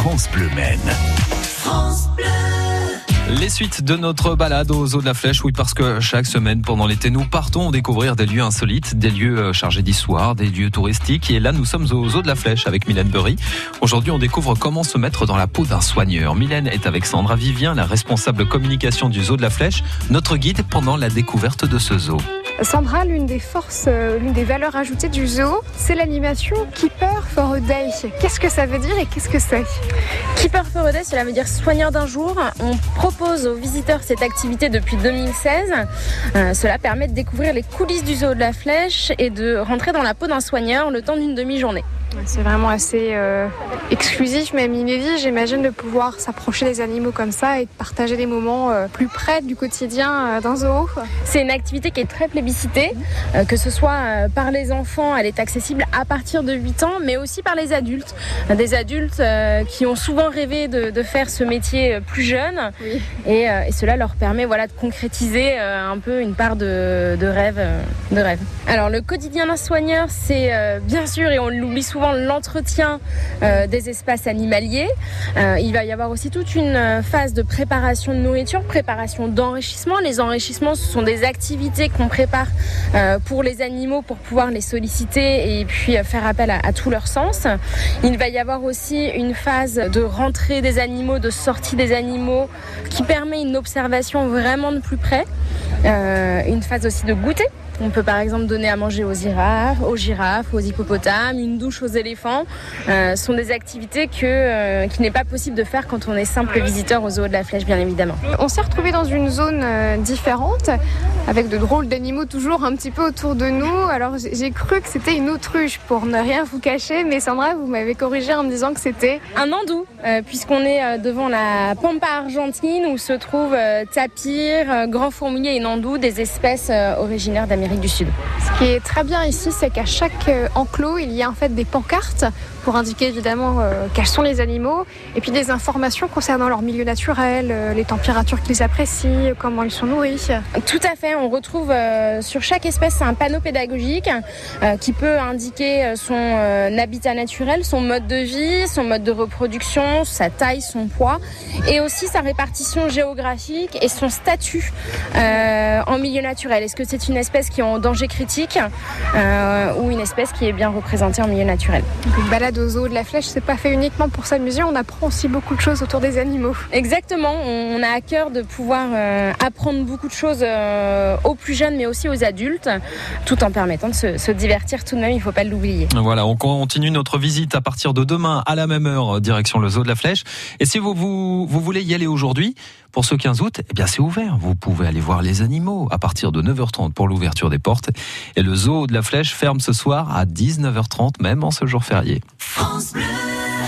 France Bleu Maine. France Bleu. Les suites de notre balade aux eaux de la Flèche, oui, parce que chaque semaine pendant l'été, nous partons découvrir des lieux insolites, des lieux euh, chargés d'histoire, des lieux touristiques. Et là, nous sommes aux eaux de la Flèche avec Mylène Burry. Aujourd'hui, on découvre comment se mettre dans la peau d'un soigneur. Mylène est avec Sandra Vivien, la responsable communication du zoo de la Flèche, notre guide pendant la découverte de ce zoo. Sandra, l'une des forces, euh, l'une des valeurs ajoutées du zoo, c'est l'animation Keeper for a Day. Qu'est-ce que ça veut dire et qu'est-ce que c'est Keeper for a Day, cela veut dire soigneur d'un jour. On propose aux visiteurs cette activité depuis 2016. Euh, cela permet de découvrir les coulisses du zoo de la Flèche et de rentrer dans la peau d'un soigneur le temps d'une demi-journée. C'est vraiment assez euh, exclusif, même inédit, j'imagine, de pouvoir s'approcher des animaux comme ça et de partager des moments euh, plus près du quotidien euh, d'un zoo. C'est une activité qui est très plébiscitée, que ce soit par les enfants, elle est accessible à partir de 8 ans, mais aussi par les adultes. Des adultes qui ont souvent rêvé de, faire ce métier plus jeune et, cela leur permet voilà, de concrétiser un peu une part de, de rêve, de rêve. Alors le quotidien d'un soigneur, c'est bien sûr, et on l'oublie souvent, l'entretien euh, des espaces animaliers. Euh, il va y avoir aussi toute une phase de préparation de nourriture, préparation d'enrichissement. Les enrichissements, ce sont des activités qu'on prépare euh, pour les animaux pour pouvoir les solliciter et puis faire appel à, tout leur sens. Il va y avoir aussi une phase de rentrée des animaux, de sortie des animaux qui permet une observation vraiment de plus près. Une phase aussi de goûter on peut par exemple donner à manger aux girafes, aux girafes, aux hippopotames, une douche aux éléphants. Euh, ce sont des activités que, euh, qu'il n'est pas possible de faire quand on est simple visiteur aux zoo de la Flèche, bien évidemment. On s'est retrouvé dans une zone euh, différente, avec de drôles d'animaux toujours un petit peu autour de nous. Alors j'ai cru que c'était une autruche, pour ne rien vous cacher, mais Sandra, vous m'avez corrigé en me disant que c'était un andou, puisqu'on est devant la pampa argentine où se trouvent tapir, grand fourmilier et nandou, des espèces originaires d'Amérique du Sud. Ce qui est très bien ici, c'est qu'à chaque euh, enclos, il y a en fait des pancartes pour indiquer évidemment euh, quels sont les animaux et puis des informations concernant leur milieu naturel, euh, les températures qu'ils apprécient, comment ils sont nourris. Tout à fait, on retrouve sur chaque espèce un panneau pédagogique qui peut indiquer son habitat naturel, son mode de vie, son mode de reproduction, sa taille, son poids et aussi sa répartition géographique et son statut en milieu naturel. Est-ce que c'est une espèce qui en danger critique euh, ou une espèce qui est bien représentée en milieu naturel. une balade aux eaux de la flèche, c'est pas fait uniquement pour s'amuser, on apprend aussi beaucoup de choses autour des animaux. Exactement, on a à cœur de pouvoir euh, apprendre beaucoup de choses euh, aux plus jeunes mais aussi aux adultes, tout en permettant de se, divertir tout de même, il ne faut pas l'oublier. Voilà, on continue notre visite à partir de demain à la même heure, direction le zoo de la Flèche. Et si vous, vous, vous voulez y aller aujourd'hui, pour ce 15 août, eh bien c'est ouvert. Vous pouvez aller voir les animaux à partir de 9h30 pour l'ouverture des portes. Et le zoo de la Flèche ferme ce soir à 19h30, même en ce jour férié.